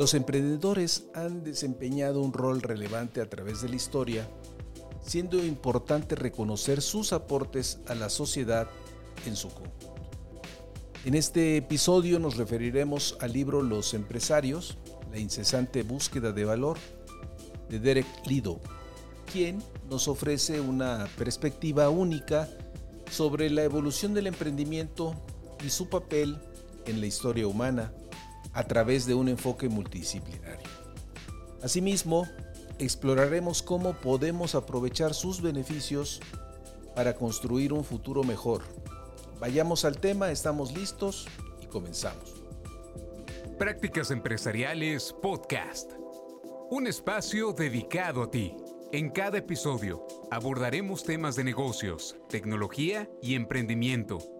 Los emprendedores han desempeñado un rol relevante a través de la historia, siendo importante reconocer sus aportes a la sociedad en su conjunto. En este episodio nos referiremos al libro Los empresarios, la incesante búsqueda de valor, de Derek Lido, quien nos ofrece una perspectiva única sobre la evolución del emprendimiento y su papel en la historia humana a través de un enfoque multidisciplinario. Asimismo, exploraremos cómo podemos aprovechar sus beneficios para construir un futuro mejor. Vayamos al tema, estamos listos y comenzamos. Prácticas Empresariales Podcast. Un espacio dedicado a ti. En cada episodio abordaremos temas de negocios, tecnología y emprendimiento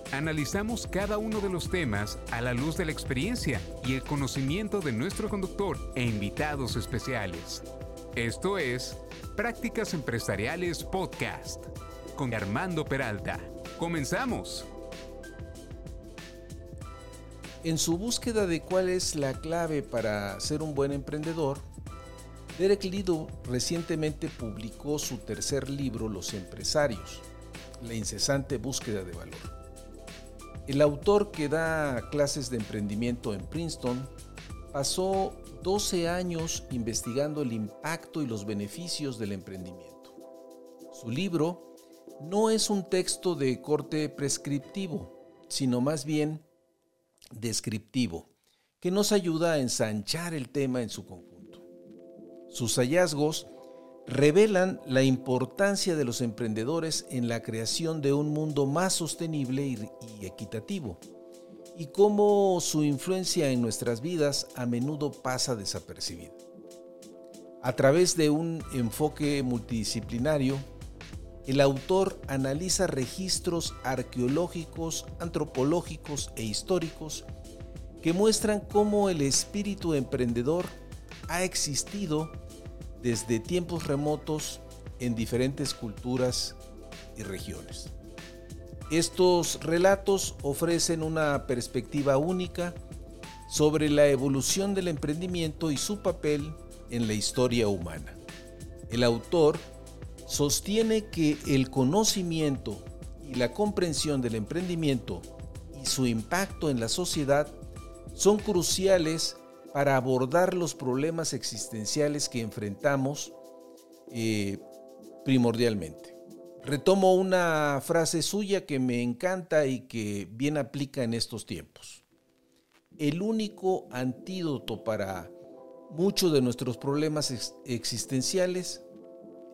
Analizamos cada uno de los temas a la luz de la experiencia y el conocimiento de nuestro conductor e invitados especiales. Esto es Prácticas Empresariales Podcast con Armando Peralta. Comenzamos. En su búsqueda de cuál es la clave para ser un buen emprendedor, Derek Lido recientemente publicó su tercer libro Los empresarios, la incesante búsqueda de valor. El autor que da clases de emprendimiento en Princeton pasó 12 años investigando el impacto y los beneficios del emprendimiento. Su libro no es un texto de corte prescriptivo, sino más bien descriptivo, que nos ayuda a ensanchar el tema en su conjunto. Sus hallazgos revelan la importancia de los emprendedores en la creación de un mundo más sostenible y, equitativo, y cómo su influencia en nuestras vidas a menudo pasa desapercibida. A través de un enfoque multidisciplinario, el autor analiza registros arqueológicos, antropológicos e históricos que muestran cómo el espíritu emprendedor ha existido desde tiempos remotos en diferentes culturas y regiones. Estos relatos ofrecen una perspectiva única sobre la evolución del emprendimiento y su papel en la historia humana. El autor sostiene que el conocimiento y la comprensión del emprendimiento y su impacto en la sociedad son cruciales para abordar los problemas existenciales que enfrentamos eh, primordialmente. Retomo una frase suya que me encanta y que bien aplica en estos tiempos. El único antídoto para muchos de nuestros problemas existenciales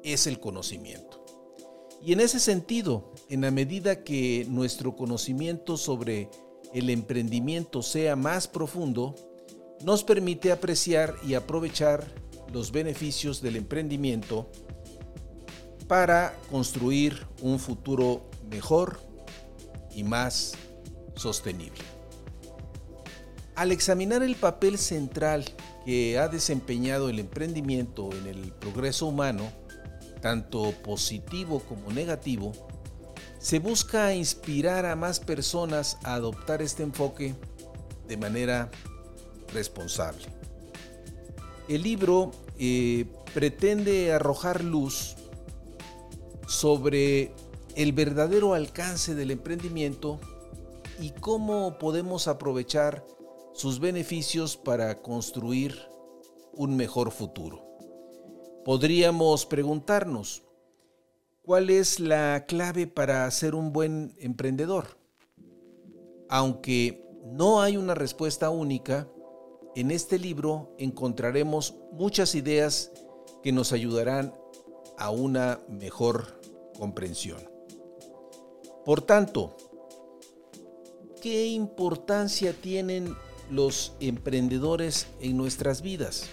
es el conocimiento. Y en ese sentido, en la medida que nuestro conocimiento sobre el emprendimiento sea más profundo, nos permite apreciar y aprovechar los beneficios del emprendimiento para construir un futuro mejor y más sostenible. Al examinar el papel central que ha desempeñado el emprendimiento en el progreso humano, tanto positivo como negativo, se busca inspirar a más personas a adoptar este enfoque de manera responsable. El libro eh, pretende arrojar luz sobre el verdadero alcance del emprendimiento y cómo podemos aprovechar sus beneficios para construir un mejor futuro. Podríamos preguntarnos, ¿cuál es la clave para ser un buen emprendedor? Aunque no hay una respuesta única, en este libro encontraremos muchas ideas que nos ayudarán a una mejor comprensión. Por tanto, ¿qué importancia tienen los emprendedores en nuestras vidas?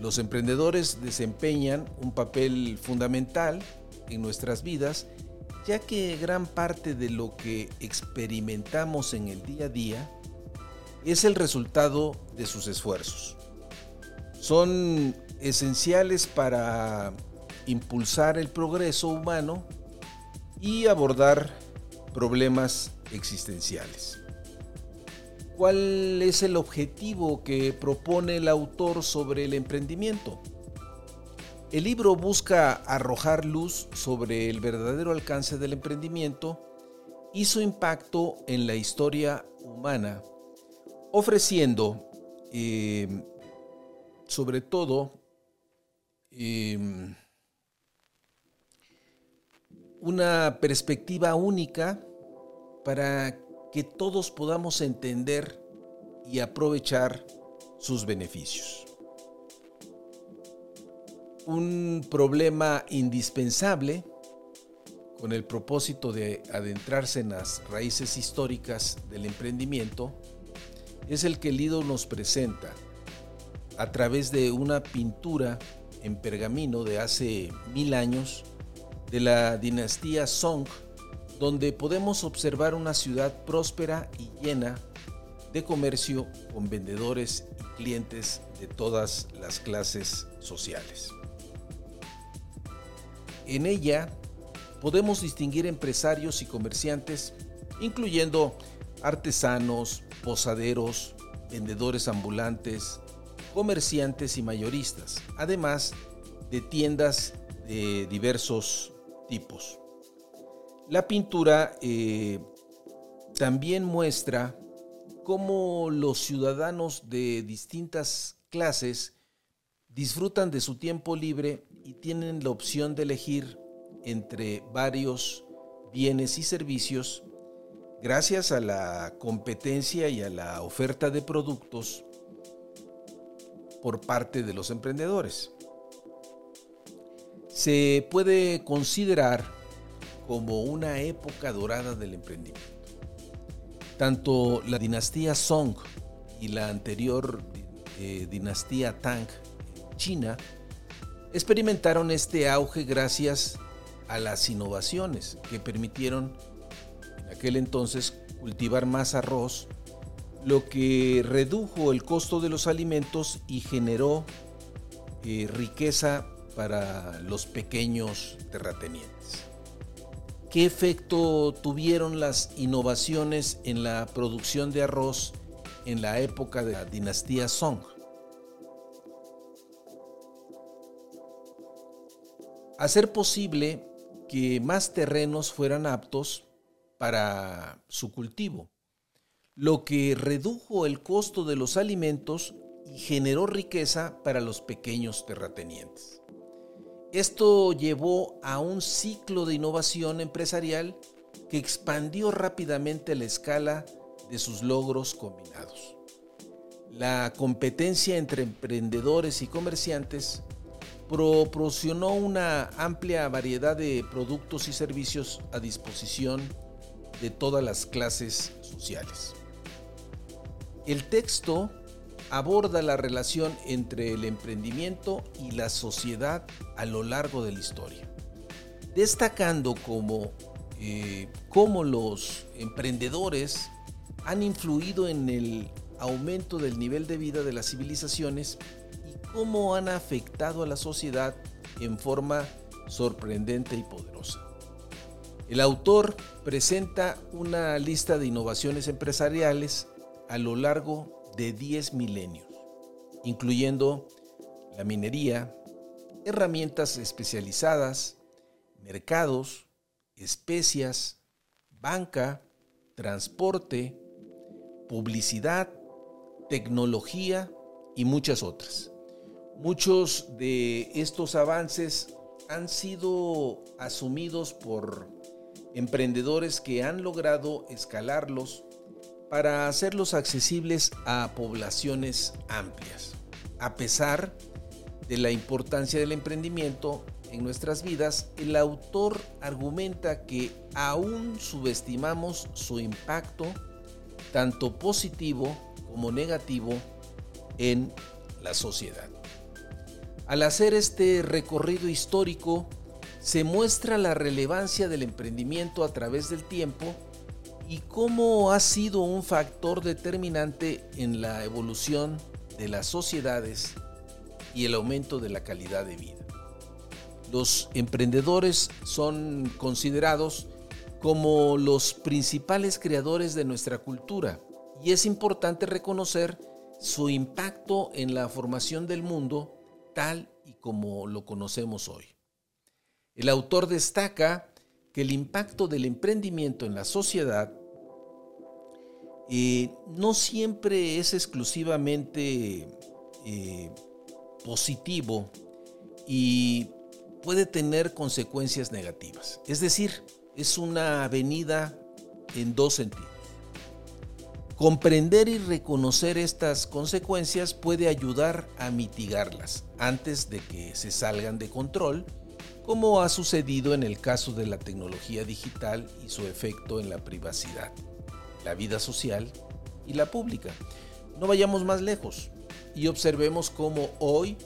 Los emprendedores desempeñan un papel fundamental en nuestras vidas, ya que gran parte de lo que experimentamos en el día a día es el resultado de sus esfuerzos. Son esenciales para impulsar el progreso humano y abordar problemas existenciales. ¿Cuál es el objetivo que propone el autor sobre el emprendimiento? El libro busca arrojar luz sobre el verdadero alcance del emprendimiento y su impacto en la historia humana, ofreciendo eh, sobre todo eh, una perspectiva única para que todos podamos entender y aprovechar sus beneficios. Un problema indispensable con el propósito de adentrarse en las raíces históricas del emprendimiento es el que Lido nos presenta a través de una pintura en pergamino de hace mil años de la dinastía Song donde podemos observar una ciudad próspera y llena de comercio con vendedores y clientes de todas las clases sociales. En ella podemos distinguir empresarios y comerciantes, incluyendo artesanos, posaderos, vendedores ambulantes, comerciantes y mayoristas, además de tiendas de diversos tipos. La pintura eh, también muestra cómo los ciudadanos de distintas clases disfrutan de su tiempo libre y tienen la opción de elegir entre varios bienes y servicios gracias a la competencia y a la oferta de productos por parte de los emprendedores. Se puede considerar como una época dorada del emprendimiento. Tanto la dinastía Song y la anterior eh, dinastía Tang China experimentaron este auge gracias a las innovaciones que permitieron aquel entonces cultivar más arroz, lo que redujo el costo de los alimentos y generó eh, riqueza para los pequeños terratenientes. ¿Qué efecto tuvieron las innovaciones en la producción de arroz en la época de la dinastía Song? Hacer posible que más terrenos fueran aptos para su cultivo, lo que redujo el costo de los alimentos y generó riqueza para los pequeños terratenientes. Esto llevó a un ciclo de innovación empresarial que expandió rápidamente la escala de sus logros combinados. La competencia entre emprendedores y comerciantes proporcionó una amplia variedad de productos y servicios a disposición de todas las clases sociales. El texto aborda la relación entre el emprendimiento y la sociedad a lo largo de la historia, destacando cómo, eh, cómo los emprendedores han influido en el aumento del nivel de vida de las civilizaciones y cómo han afectado a la sociedad en forma sorprendente y poderosa. El autor presenta una lista de innovaciones empresariales a lo largo de 10 milenios, incluyendo la minería, herramientas especializadas, mercados, especias, banca, transporte, publicidad, tecnología y muchas otras. Muchos de estos avances han sido asumidos por emprendedores que han logrado escalarlos para hacerlos accesibles a poblaciones amplias. A pesar de la importancia del emprendimiento en nuestras vidas, el autor argumenta que aún subestimamos su impacto, tanto positivo como negativo, en la sociedad. Al hacer este recorrido histórico, se muestra la relevancia del emprendimiento a través del tiempo y cómo ha sido un factor determinante en la evolución de las sociedades y el aumento de la calidad de vida. Los emprendedores son considerados como los principales creadores de nuestra cultura y es importante reconocer su impacto en la formación del mundo tal y como lo conocemos hoy. El autor destaca que el impacto del emprendimiento en la sociedad eh, no siempre es exclusivamente eh, positivo y puede tener consecuencias negativas. Es decir, es una avenida en dos sentidos. Comprender y reconocer estas consecuencias puede ayudar a mitigarlas antes de que se salgan de control, como ha sucedido en el caso de la tecnología digital y su efecto en la privacidad, la vida social y la pública. No vayamos más lejos y observemos cómo hoy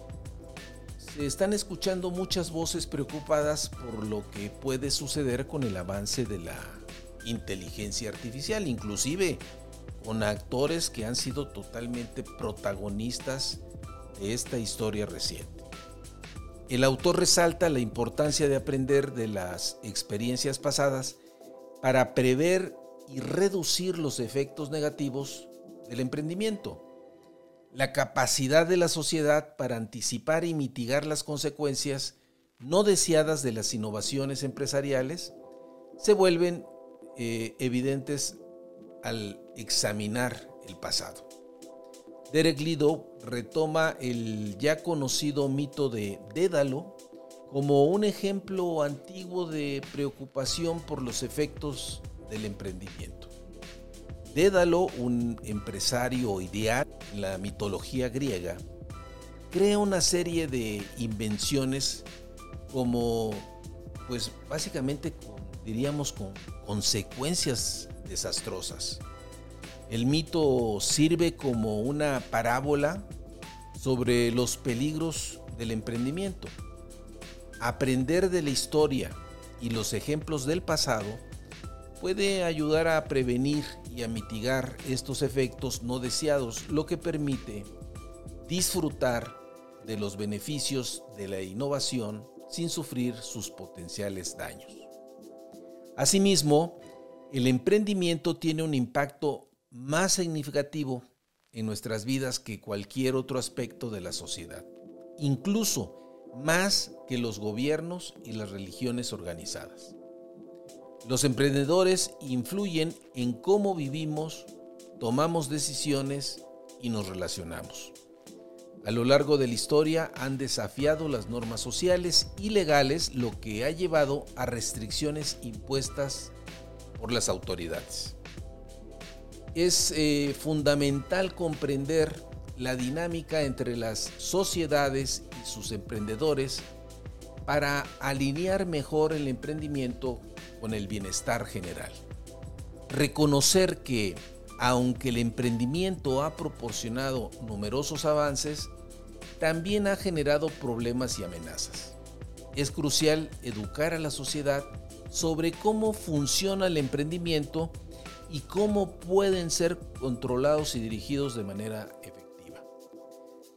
se están escuchando muchas voces preocupadas por lo que puede suceder con el avance de la inteligencia artificial, inclusive con actores que han sido totalmente protagonistas de esta historia reciente. El autor resalta la importancia de aprender de las experiencias pasadas para prever y reducir los efectos negativos del emprendimiento la capacidad de la sociedad para anticipar y mitigar las consecuencias no deseadas de las innovaciones empresariales se vuelven eh, evidentes al examinar el pasado. Derek Lido retoma el ya conocido mito de Dédalo como un ejemplo antiguo de preocupación por los efectos del emprendimiento. Dédalo, un empresario ideal en la mitología griega, crea una serie de invenciones como, pues básicamente diríamos con consecuencias desastrosas. El mito sirve como una parábola sobre los peligros del emprendimiento. Aprender de la historia y los ejemplos del pasado puede ayudar a prevenir y a mitigar estos efectos no deseados, lo que permite disfrutar de los beneficios de la innovación sin sufrir sus potenciales daños. Asimismo, el emprendimiento tiene un impacto más significativo en nuestras vidas que cualquier otro aspecto de la sociedad, incluso más que los gobiernos y las religiones organizadas. Los emprendedores influyen en cómo vivimos, tomamos decisiones y nos relacionamos. A lo largo de la historia han desafiado las normas sociales y legales, lo que ha llevado a restricciones impuestas por las autoridades. Es eh, fundamental comprender la dinámica entre las sociedades y sus emprendedores para alinear mejor el emprendimiento con el bienestar general. Reconocer que, aunque el emprendimiento ha proporcionado numerosos avances, también ha generado problemas y amenazas. Es crucial educar a la sociedad sobre cómo funciona el emprendimiento y cómo pueden ser controlados y dirigidos de manera efectiva.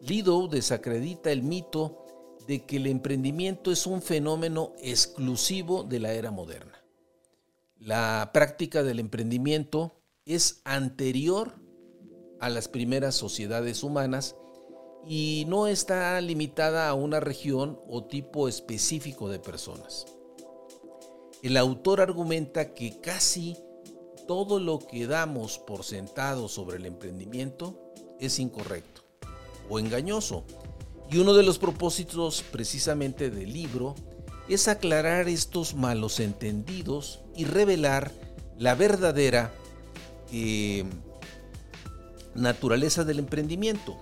Lido desacredita el mito de que el emprendimiento es un fenómeno exclusivo de la era moderna. La práctica del emprendimiento es anterior a las primeras sociedades humanas y no está limitada a una región o tipo específico de personas. El autor argumenta que casi todo lo que damos por sentado sobre el emprendimiento es incorrecto o engañoso. Y uno de los propósitos precisamente del libro es aclarar estos malos entendidos y revelar la verdadera eh, naturaleza del emprendimiento.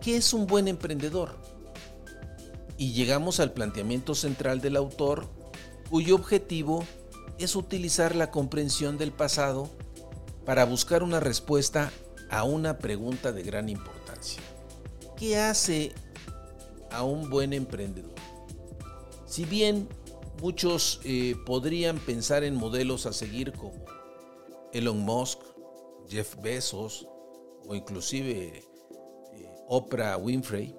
¿Qué es un buen emprendedor? Y llegamos al planteamiento central del autor, cuyo objetivo es utilizar la comprensión del pasado para buscar una respuesta a una pregunta de gran importancia. ¿Qué hace a un buen emprendedor. Si bien muchos eh, podrían pensar en modelos a seguir como Elon Musk, Jeff Bezos o inclusive eh, Oprah Winfrey,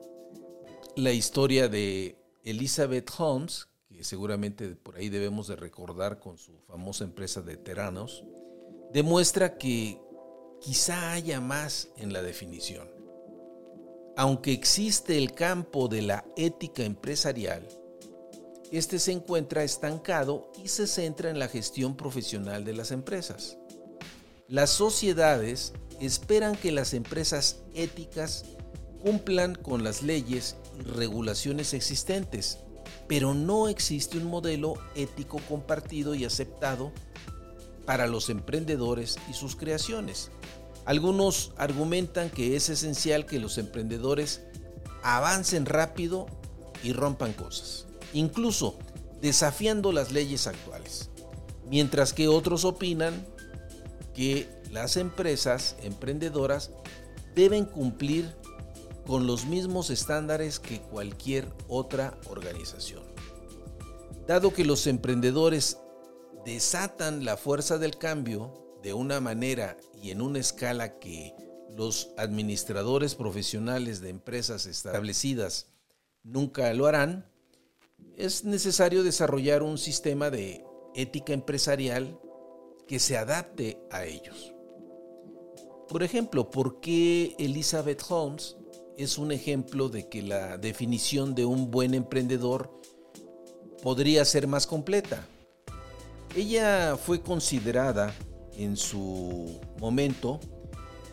la historia de Elizabeth Holmes, seguramente por ahí debemos de recordar con su famosa empresa de teranos, demuestra que quizá haya más en la definición. Aunque existe el campo de la ética empresarial, este se encuentra estancado y se centra en la gestión profesional de las empresas. Las sociedades esperan que las empresas éticas cumplan con las leyes y regulaciones existentes, pero no existe un modelo ético compartido y aceptado para los emprendedores y sus creaciones. Algunos argumentan que es esencial que los emprendedores avancen rápido y rompan cosas, incluso desafiando las leyes actuales, mientras que otros opinan que las empresas emprendedoras deben cumplir con los mismos estándares que cualquier otra organización. Dado que los emprendedores desatan la fuerza del cambio de una manera y en una escala que los administradores profesionales de empresas establecidas nunca lo harán, es necesario desarrollar un sistema de ética empresarial que se adapte a ellos. Por ejemplo, ¿por qué Elizabeth Holmes es un ejemplo de que la definición de un buen emprendedor podría ser más completa? Ella fue considerada en su momento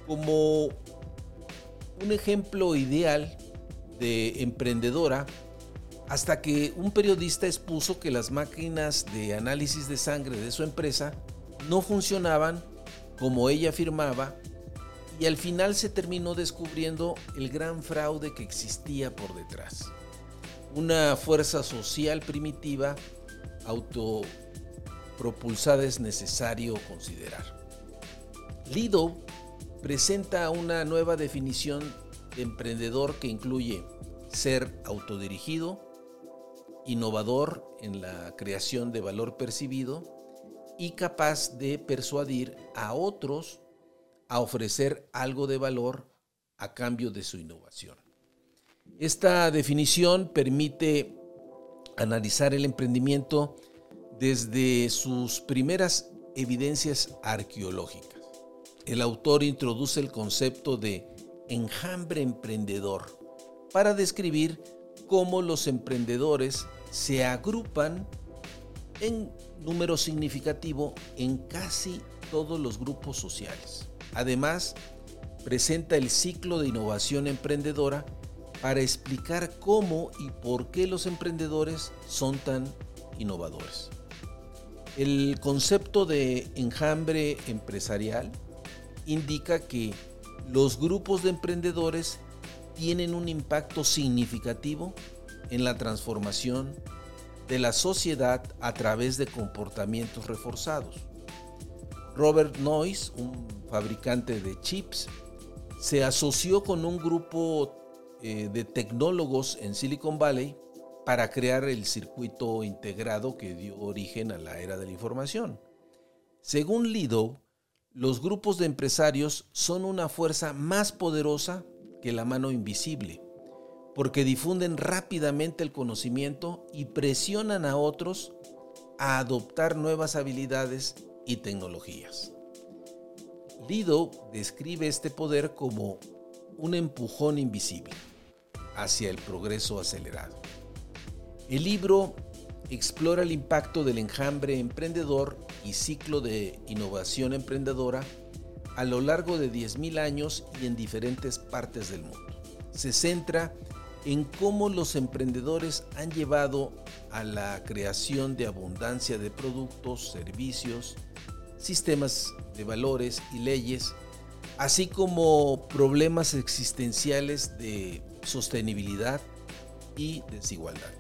como un ejemplo ideal de emprendedora hasta que un periodista expuso que las máquinas de análisis de sangre de su empresa no funcionaban como ella afirmaba y al final se terminó descubriendo el gran fraude que existía por detrás. Una fuerza social primitiva auto propulsada es necesario considerar. Lido presenta una nueva definición de emprendedor que incluye ser autodirigido, innovador en la creación de valor percibido y capaz de persuadir a otros a ofrecer algo de valor a cambio de su innovación. Esta definición permite analizar el emprendimiento desde sus primeras evidencias arqueológicas. El autor introduce el concepto de enjambre emprendedor para describir cómo los emprendedores se agrupan en número significativo en casi todos los grupos sociales. Además, presenta el ciclo de innovación emprendedora para explicar cómo y por qué los emprendedores son tan innovadores. El concepto de enjambre empresarial indica que los grupos de emprendedores tienen un impacto significativo en la transformación de la sociedad a través de comportamientos reforzados. Robert Noyce, un fabricante de chips, se asoció con un grupo eh, de tecnólogos en Silicon Valley para crear el circuito integrado que dio origen a la era de la información. Según Lido, los grupos de empresarios son una fuerza más poderosa que la mano invisible, porque difunden rápidamente el conocimiento y presionan a otros a adoptar nuevas habilidades y tecnologías. Lido describe este poder como un empujón invisible hacia el progreso acelerado. El libro explora el impacto del enjambre emprendedor y ciclo de innovación emprendedora a lo largo de 10.000 años y en diferentes partes del mundo. Se centra en cómo los emprendedores han llevado a la creación de abundancia de productos, servicios, sistemas de valores y leyes, así como problemas existenciales de sostenibilidad y desigualdad.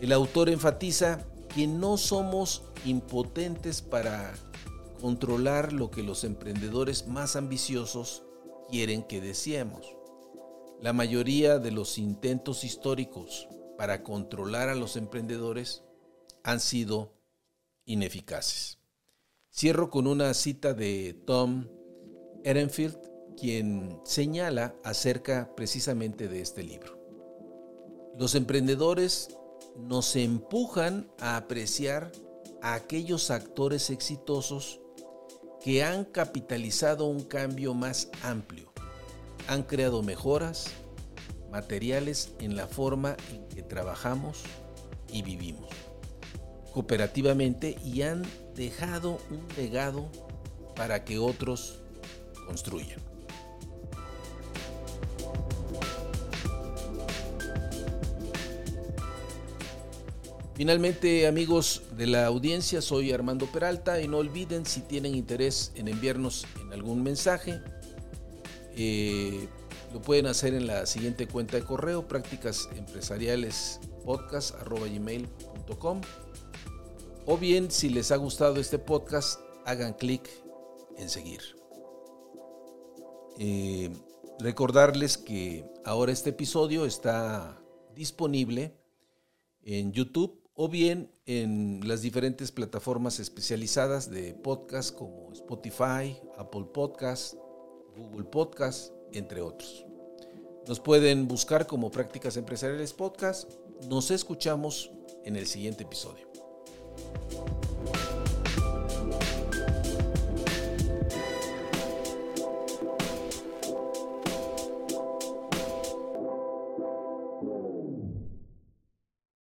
El autor enfatiza que no somos impotentes para controlar lo que los emprendedores más ambiciosos quieren que deseemos. La mayoría de los intentos históricos para controlar a los emprendedores han sido ineficaces. Cierro con una cita de Tom Ehrenfield, quien señala acerca precisamente de este libro. Los emprendedores nos empujan a apreciar a aquellos actores exitosos que han capitalizado un cambio más amplio, han creado mejoras materiales en la forma en que trabajamos y vivimos cooperativamente y han dejado un legado para que otros construyan. Finalmente, amigos de la audiencia, soy Armando Peralta y no olviden si tienen interés en enviarnos en algún mensaje, eh, lo pueden hacer en la siguiente cuenta de correo, prácticas empresariales podcast.gmail.com o bien si les ha gustado este podcast, hagan clic en seguir. Eh, recordarles que ahora este episodio está disponible en YouTube o bien en las diferentes plataformas especializadas de podcast como Spotify, Apple Podcast, Google Podcast, entre otros. Nos pueden buscar como Prácticas Empresariales Podcast. Nos escuchamos en el siguiente episodio. Thank you.